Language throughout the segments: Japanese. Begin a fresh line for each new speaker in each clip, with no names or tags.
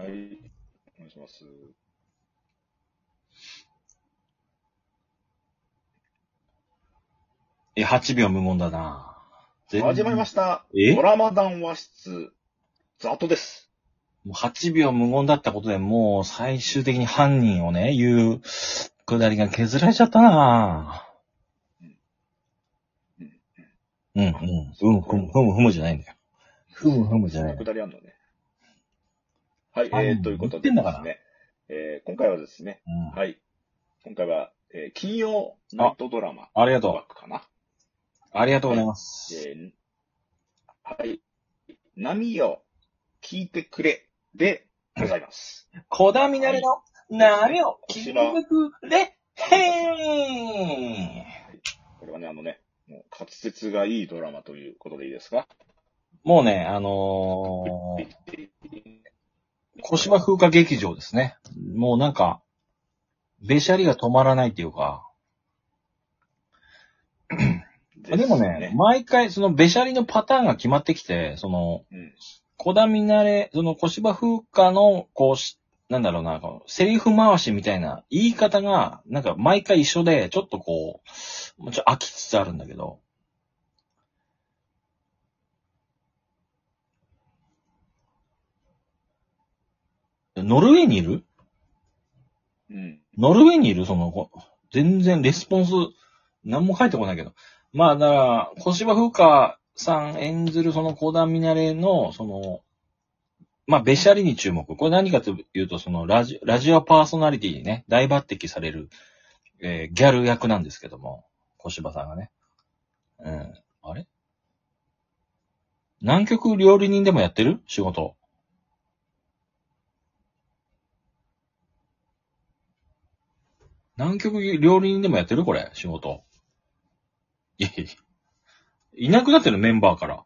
はい。お願いします。
え、8秒無言だな。全
始まりました。
え？
ドラマ談話室、ザトです。
もう8秒無言だったことでもう最終的に犯人をね、言うくだりが削られちゃったなうん、うん、うん、ふむ、ふむ、ふむじゃないんだよ。ふむ、ふむじゃない
く。だりあんのね。はい、
あ
えー、ということでですね、えー、今回はですね、
うん。
はい。今回は、えー、金曜ナイトドラマ、
ありがと
バックかな？
う。ありがとうございます。
えー、はい。波よ、聞いてくれ、でございます。
小田みなりの波を聞いてくれ、へー
これはね、あのね、もう滑舌がいいドラマということでいいですか？
もうね、あのー、小芝風花劇場ですね。もうなんか、べしゃりが止まらないっていうか、でもね、毎回そのべしゃりのパターンが決まってきて、その、
うん。
小田みなれ、その小芝風花の、こうし、なんだろうな、セリフ回しみたいな言い方が、なんか毎回一緒で、ちょっとこう、もうちょっと飽きつつあるんだけど、ノルウェーにいる？
うん。
ノルウェーにいる？その、こ全然レスポンス、何も書いてこないけど。まあ、だから、小芝風花さん演ずるその小田みなれの、その、まあ、べしゃりに注目。これ何かというと、そのラジ、ラジオパーソナリティにね、大抜擢される、えーギャル役なんですけども、小芝さんがね。うん。あれ？南極料理人でもやってる？仕事。南極料理人でもやってる？これ、仕事。いやいやいなくなってる？メンバーから。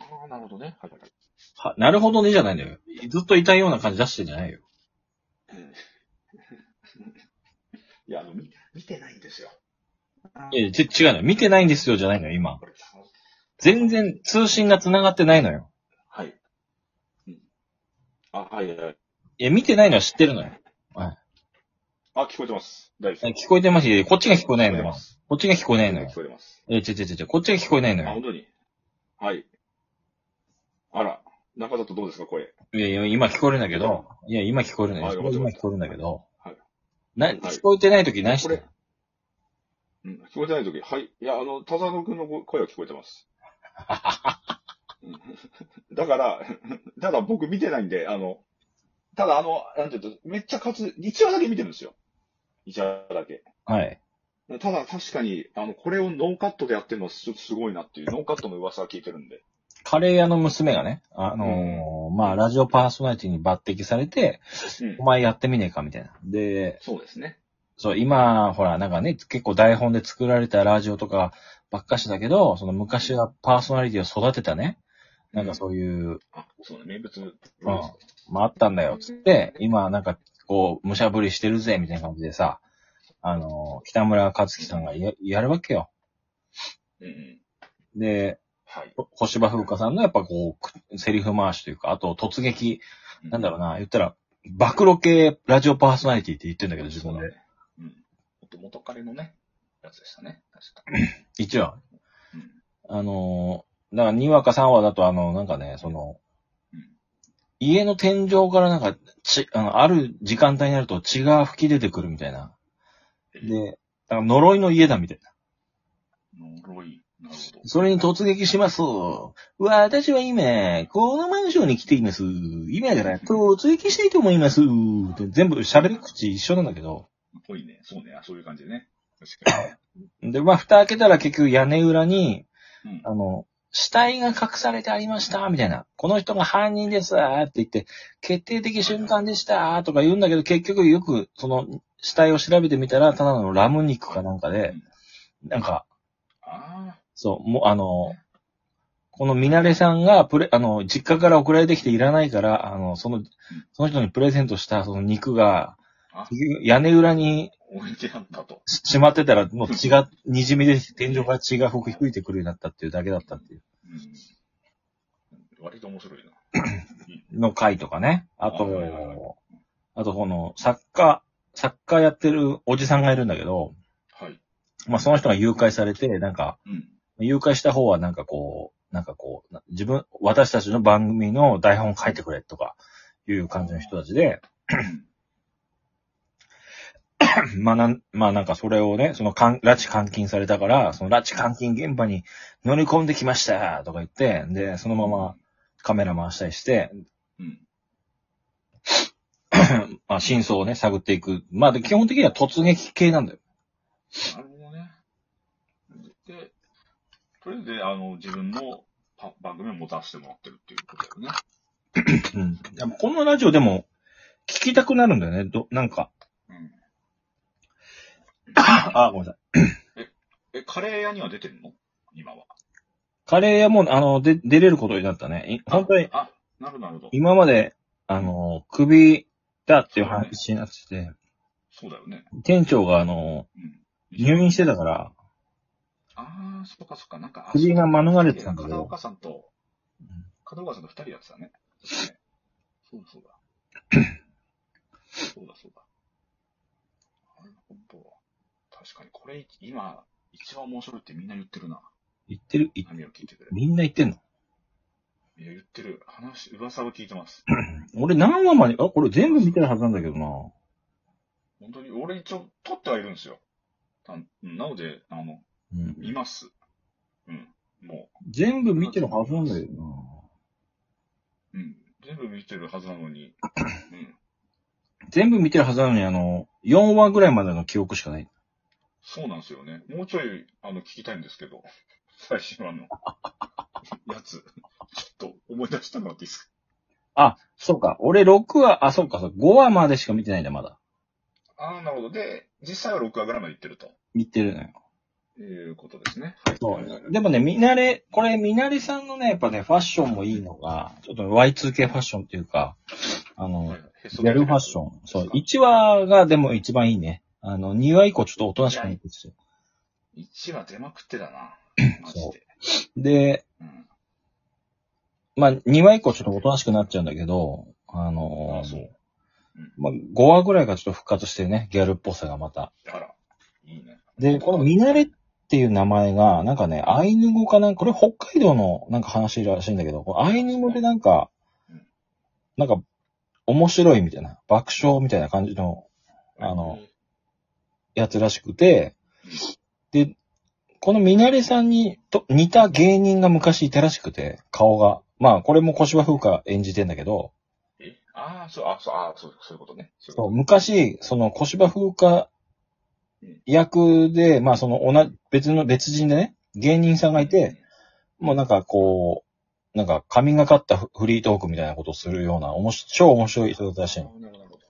ああ、なるほどね。はいはいはい。
は、なるほどねじゃないんだよ。ずっといたような感じ出してんじゃないよ。
いや、あの、見見てないんですよ。
いや、ち、違うのよ。見てないんですよじゃないのよ、今。
これ
全然通信が繋がってないのよ。
はい。うん。あ、はいはいはい。
いや、見てないのは知ってるのよ。
あ、聞こえてます。大丈夫です。
聞こえてますし、こっちが聞こえないのよ
聞こ
っちが聞こえないのよ
聞。こえてます。
え、ちょちょちょちょ、こっちが聞こえないの
あ、
よ
本。当にはい。あら、中里どうですか、声？
いやいや、今聞こえるんだけど、いや、今聞こえるのよ。
あよかった
今聞こえるんだけど、
はい。
な、
はい
聞こえてない時何して
うん、聞こえてないとき、はい。いや、あの、田沢くんの声は聞こえてます。うん だから、ただ僕見てないんで、あの、ただあの、なんていうと、めっちゃ数、1話だけ見てるんですよ。1話だけ。
はい。
ただ確かに、あの、これをノーカットでやってるのはちょっとすごいなっていう、ノーカットの噂は聞いてるんで。
カレー屋の娘がね、あのーまあ、ラジオパーソナリティに抜擢されて、
うん
お。前やってみねえかみたいな。で、
そうですね。
そう、今、ほら、なんかね、結構台本で作られたラジオとかばっかしだけど、その昔はパーソナリティを育てたね、なんかそういう、
あ、そうね、名物。
うん、まああったんだよ、つって、今なんか、こう、武者ぶりしてるぜ、みたいな感じでさ、あのー北村克樹さんがややるわけよ。
うんうん。
で、
はい。
小芝風花さんのやっぱこうく、セリフ回しというか、あと突撃、なんだろうな、言ったら、暴露系ラジオパーソナリティって言ってんだけど、自分で。
そうん。元元彼のね、やつでしたね。確か。
一応、
うん。
あのーだから2話か3話だとあの、なんかね、その、
うん
家の天井からなんか、ち、あの、ある時間帯になると血が吹き出てくるみたいな。で、だから呪いの家だみたいな。
呪い。なるほど。
それに突撃します。私は今、このマンションに来ています。今から突撃したいと思います。って全部喋り口一緒なんだけど。
ぽいね。そうね。あそういう感じでね。確か
で、まあ、蓋開けたら結局屋根裏に、
に。うん。
あの、死体が隠されてありました、みたいな。この人が犯人です、って言って、決定的瞬間でした、とか言うんだけど、結局よく、その、死体を調べてみたら、ただのラム肉かなんかで、なんか、
あ
そう、もう、あの、このミナレさんが、プレ、あの、実家から送られてきていらないから、あの、その、その人にプレゼントしたその肉が
あ、
屋根裏に
あ、置いてあったと。
ししまってたら、もう血が、滲みで天井から血が吹いてくるようになったっていうだけだったっていう。
うん。割と面白いな。
の会とかね。あと
はいはいはい、
あとこの、作家、作家やってるおじさんがいるんだけど、
はい。
まあその人が誘拐されて、なんか、
うん。
誘拐した方はなんかこう、なんかこう、な自分、私たちの番組の台本書いてくれとか、いう感じの人たちで、まあなん、まあなんかそれをね、そのかん、拉致監禁されたから、その拉致監禁現場に乗り込んできましたとか言って、で、そのままカメラ回したりして、
うん。
まあ真相をね、探っていく。まあで基本的には突撃系なんだよ。
なるほどね。で、それで、あの、自分のパ番組を持たせてもらってるっていうことだよね。
うん。でもこのラジオでも聞きたくなるんだよね。ど、なんか。
うん。
あ、ごめんなさい。
え、カレー屋には出てるの？今は。
カレー屋も、あの、で、出れることになったね。い本当に、
あ、なるほど、なるほど。
今まで、あの、首だっていう話になってて、
そうだよね。
店長が、あの、
うん。
入院してたから、
ああ、そっかそっか、なんか、あ
首が免れてたんだけど
片岡さんと
うん、
片岡さんと二人やってたね。そうだそうだ。そうだそうだ。確かに、これ、今、一番面白いってみんな言ってるな。
言ってる、い
何を聞いてくれ。
みんな言ってんの？
いや、言ってる。話、噂を聞いてます。
俺何話まで、あ、これ全部見てるはずなんだけどな。
本当に、俺一応、撮ってはいるんですよ。たなので、あの、
うん。
見ます。うん。も
全部見てるはずなんだけどな。
う、うん。全部見てるはずなのに、うん。
全部見てるはずなのに、あの、4話ぐらいまでの記憶しかない。
そうなんですよね。もうちょい、あの、聞きたいんですけど、最新話の、やつ、ちょっと思い出してもらっていいですか
あ、そうか。俺6話、あ、そうか、そう5話までしか見てないんだ、まだ。
ああ、なるほど。で、実際は6話ぐらいまで行ってると。
見てるのよ。
いうことですね。はい。
そう。でもね、ミナレ、これ、ミナレさんのね、やっぱね、ファッションもいいのが、ちょっと Y2K ファッションっていうか、あの、
はい
ギャルファッション。そう、1話がでも一番いいね。あの、2話以降ちょっとおとなしくなってきて
1話出まくってたな。マジ
そ
で。
で、
うん。
まあ、2話以降ちょっとおとなしくなっちゃうんだけど、あの
あそううん
まあ、5話ぐらいがちょっと復活してね、ギャルっぽさがまた。
あら、いいね。
で、このミナレっていう名前が、なんかね、アイヌ語かなこれ北海道のなんか話らしいんだけど、これアイヌ語でなんか
うん、
なんか、面白いみたいな、爆笑みたいな感じのあのやつらしくて、で、このミナレさんにと似た芸人が昔いたらしくて、顔が。まあ、これも小芝風花演じてんだけど、
え？ああ、そう、あそう、あそう、そういうことね。そういう
そう
こ
昔、その小芝風花役で、まあその同じ、別の別人でね、芸人さんがい
と
て、、もうなんかこう、なんか神がかったフフリートークみたいなことをするような、おもし超面白い人だったらしいの。
あーなるほどなるほど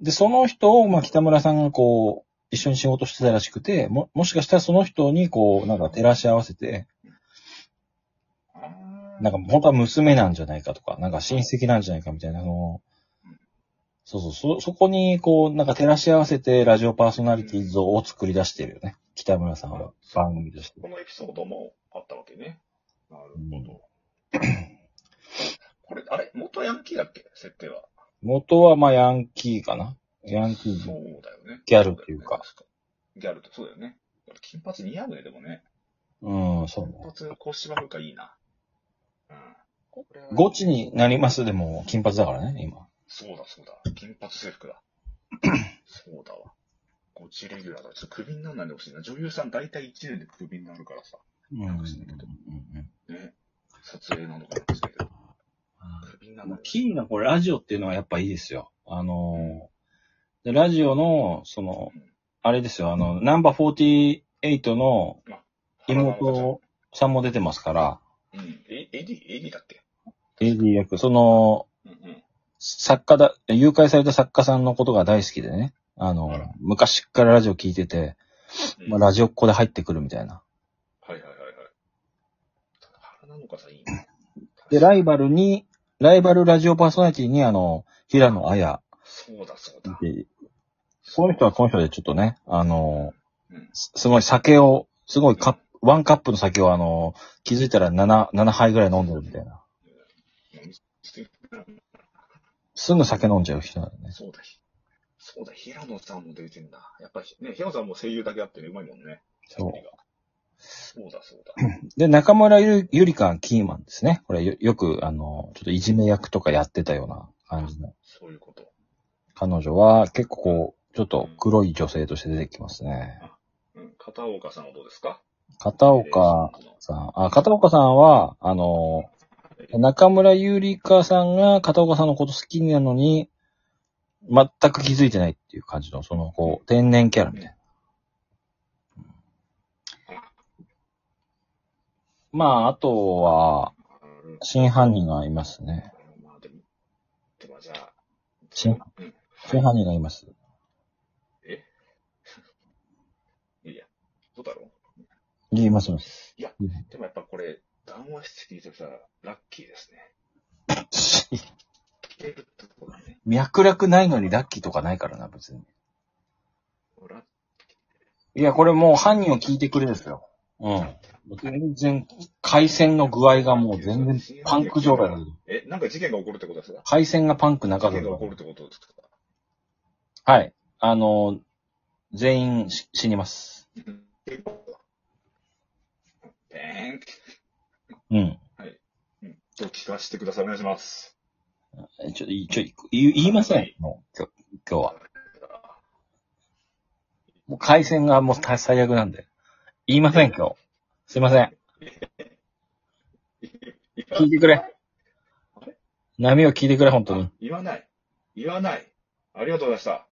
で、その人を、まあ北村さんがこう、一緒に仕事してたらしくて、も、もしかしたらその人にこう、なんか照らし合わせて、なんか本当は娘なんじゃないかとか、なんか親戚なんじゃないかみたいな、その
うん、
そうそう、そ、そこにこう、なんか照らし合わせてラジオパーソナリティ像を作り出してるよね。北村さんは番組として。
このエピソードもあったわけね。なるほど。これ、あれ元ヤンキーだっけ？設定は。
元はまあヤンキーかなヤンキ
そう
ー。
だよね。
ギャルっていうか。
ギャルってそうだよね。金髪似合うね、でもね。
うん、そうね。
金髪、こう芝風花いいな。うん。これは
ゴチになりますでも金髪だからね、今。
そうだ、そうだ。金髪制服だ。そうだわ。ゴチレギュラーだ。ちょっとクビにならないでほしいな。女優さん大体1年でクビになるからさ。
うん。
なんかしないけどね。撮影なのかなってけど。クビにならない。
キーなこれラジオっていうのはやっぱいいですよ。あのー、でラジオの、その
うん、
あれですよ、あの、ナンバー48の妹さんも出てますから、
うん。え、エディ、エディだっけ
？AD 役、その、
うんうん。
作家だ、誘拐された作家さんのことが大好きでね、あの
あら、
昔からラジオ聞いてて、
うん
まあ、ラジオっ子で入ってくるみたいな。
はいはいはいはい。原なのかさんいいね。
で、ライバルに、ライバルラジオパーソナリティにあの、平野綾
そうだそうだ。
で、この人はこの人でちょっとね、あの
うん、
すすごい酒を、すごいカップ、ワンカップの酒をあの、気づいたら7、7杯ぐらい飲んでるみたいな。
す
すぐ酒飲んじゃう人なんでね。
そうだ。そうだ、平野さんも出てんだ。やっぱりね、平野さんも声優だけあってね、うまいもんね。
そう。
そうだ、そうだ。
で、中村ゆゆりかがキーマンですね。これよよく、あの、ちょっといじめ役とかやってたような感じの。
そういうこと。
彼女は結構こう、ちょっと黒い女性として出てきますね。
うん。片岡さんはどうですか？
片岡さん、あ、片岡さんは、あの、中村ゆりかさんが片岡さんのこと好きなのに、全く気づいてないっていう感じの、その、こう、天然キャラみたいな。まあ、あとは、
うん
真犯人がいますね。
まあでも、でもじゃあ、
真
うん。
真犯人がいます。
え？いや、どうだろう？
言いますいます。
いや
うん
でもやっぱこれ、談話室聞いてらラッキーですね。聞けるってことだね。
脈絡ないのにラッキーとかないからな、別に。
ラッ
いや、これもう犯人を聞いてくれですよ。うん。全然、回線の具合がもう全然パンク状態だけど。
え、なんか事件が起こるってことですか？
回線がパンク
事
った
件が起こるってことですか？
はい。あの、全員し死にます。うん。
と聞かせてください。お願いします。
えちょ、いちょ、言い言いません。もう、今日、今日は。もう回線がもう大最悪なんで。言いません、今日。すいません。聞いてくれ。波を聞いてくれ、本当に。
言わない。言わない。ありがとうございました。